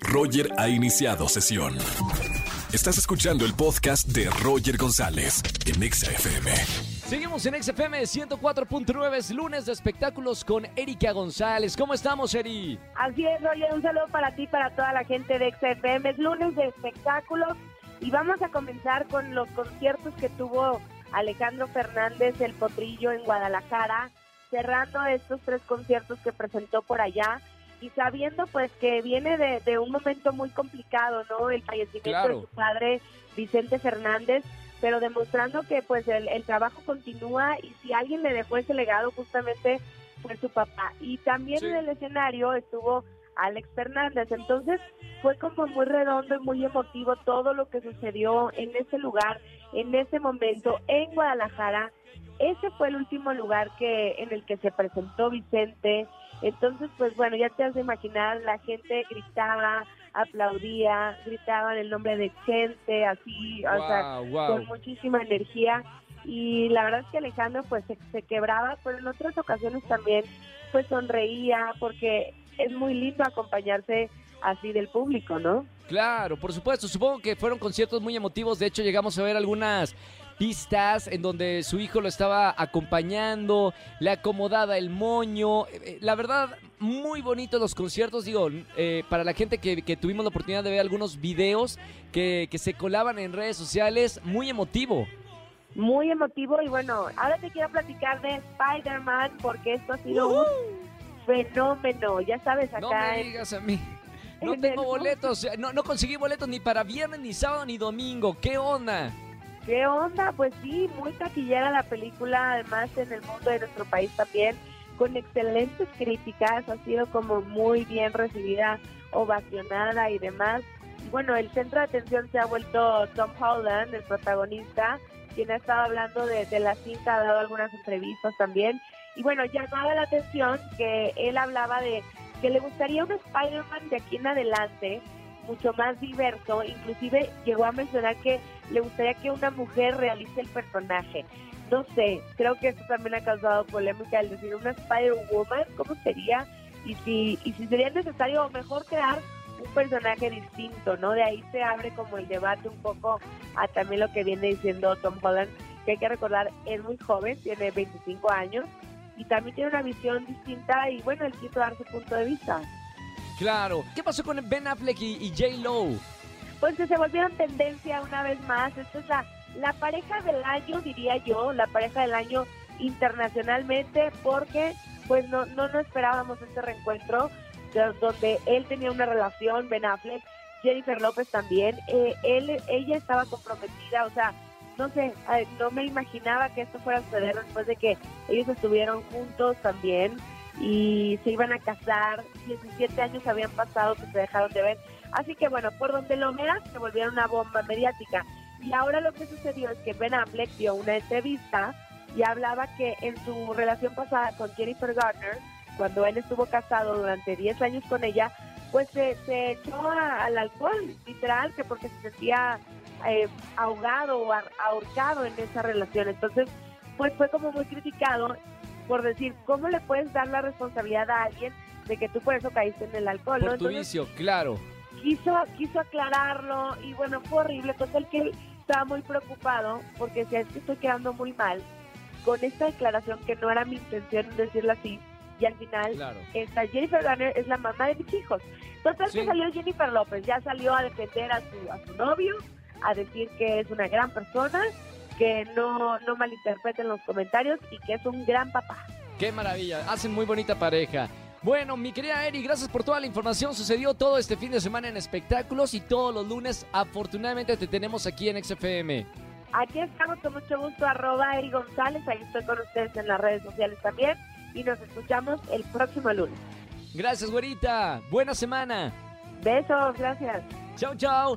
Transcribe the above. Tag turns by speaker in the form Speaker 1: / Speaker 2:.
Speaker 1: Roger ha iniciado sesión. Estás escuchando el podcast de Roger González en Exa FM.
Speaker 2: Seguimos en XFM 104.9, es lunes de espectáculos con Erika González. ¿Cómo estamos, Eri?
Speaker 3: Así es, Roger, un saludo para ti, para toda la gente de XFM. Es lunes de espectáculos y vamos a comenzar con los conciertos que tuvo Alejandro Fernández, el Potrillo, en Guadalajara, cerrando estos tres conciertos que presentó por allá y sabiendo pues que viene de, un momento muy complicado, ¿no? El fallecimiento de su padre, Vicente Fernández, pero demostrando que pues el, trabajo continúa y si alguien le dejó ese legado justamente fue su papá. Y también en el escenario estuvo Alex Fernández, entonces fue como muy redondo y muy emotivo todo lo que sucedió en ese lugar, en ese momento, en Guadalajara. Ese fue el último lugar que en el que se presentó Vicente. Entonces, pues bueno, ya te has de imaginar, la gente gritaba, aplaudía, gritaban el nombre de gente, así, o sea, con muchísima energía. Y la verdad es que Alejandro pues se, quebraba, pero en otras ocasiones también pues sonreía porque es muy lindo acompañarse así del público, ¿no?
Speaker 2: Claro, por supuesto. Supongo que fueron conciertos muy emotivos. De hecho, llegamos a ver algunas pistas en donde su hijo lo estaba acompañando, le acomodaba el moño. Eh, eh, la verdad, muy bonitos los conciertos. Digo, eh, para la gente que, tuvimos la oportunidad de ver algunos videos que, se colaban en redes sociales, muy emotivo.
Speaker 3: Muy emotivo y bueno, ahora te quiero platicar de Spider-Man porque esto ha sido un fenómeno, ya sabes, acá.
Speaker 2: No me digas a mí. No tengo boletos, no, no conseguí boletos ni para viernes, ni sábado, ni domingo. ¿Qué onda?
Speaker 3: ¿Qué onda? Pues sí, muy taquillera la película, además en el mundo de nuestro país también, con excelentes críticas, ha sido como muy bien recibida, ovacionada y demás. Bueno, el centro de atención se ha vuelto Tom Holland, el protagonista, quien ha estado hablando de, de la cinta, ha dado algunas entrevistas también. Y bueno, llamaba la atención que él hablaba de que le gustaría un Spider-Man de aquí en adelante, mucho más diverso, inclusive llegó a mencionar que le gustaría que una mujer realice el personaje. No sé, creo que eso también ha causado polémica el decir una Spider-Woman, ¿cómo sería? Y si, y si sería necesario mejor crear un personaje distinto, ¿no? De ahí se abre como el debate un poco a también lo que viene diciendo Tom Holland, que hay que recordar, es muy joven, tiene 25 años y también tiene una visión distinta y bueno, él quiso dar su punto de vista.
Speaker 2: Claro. ¿Qué pasó con Ben Affleck y, J. Lo?
Speaker 3: Pues se volvieron tendencia una vez más. Esta es la, la pareja del año, diría yo, la pareja del año internacionalmente, porque pues no, no, no esperábamos este reencuentro donde él tenía una relación, Ben Affleck, Jennifer López también, eh, él, ella estaba comprometida, o sea, no sé, no me imaginaba que esto fuera a suceder después de que ellos estuvieron juntos también y se iban a casar, 17 años habían pasado que se dejaron de ver. Así que bueno, por donde lo veas, se volvieron una bomba mediática. Y ahora lo que sucedió es que Ben Affleck dio una entrevista y hablaba que en su relación pasada con Jennifer Garner, cuando él estuvo casado durante 10 años con ella, pues se, echó al alcohol, literal, que porque se sentía eh, ahogado o ahorcado en esa relación. Entonces, pues fue como muy criticado por decir, ¿cómo le puedes dar la responsabilidad a alguien de que tú por eso caíste en el alcohol?
Speaker 2: Por tu vicio, claro.
Speaker 3: Quiso, quiso aclararlo y bueno, fue horrible. Total que él estaba muy preocupado porque decía, es que estoy quedando muy mal con esta declaración que no era mi intención decirlo así. Y al final, esta Jennifer Garner es la mamá de mis hijos. Total que salió Jennifer López, ya salió a defender a su, a su novio, a decir que es una gran persona que no, no malinterpreten los comentarios y que es un gran papá.
Speaker 2: Qué maravilla, hacen muy bonita pareja. Bueno, mi querida Eri, gracias por toda la información. Sucedió todo este fin de semana en espectáculos y todos los lunes, afortunadamente, te tenemos aquí en XFM.
Speaker 3: Aquí estamos con mucho gusto, arroba Eri González. Ahí estoy con ustedes en las redes sociales también. Y nos escuchamos el próximo lunes.
Speaker 2: Gracias, güerita. Buena semana.
Speaker 3: Besos, gracias.
Speaker 2: Chao, chao.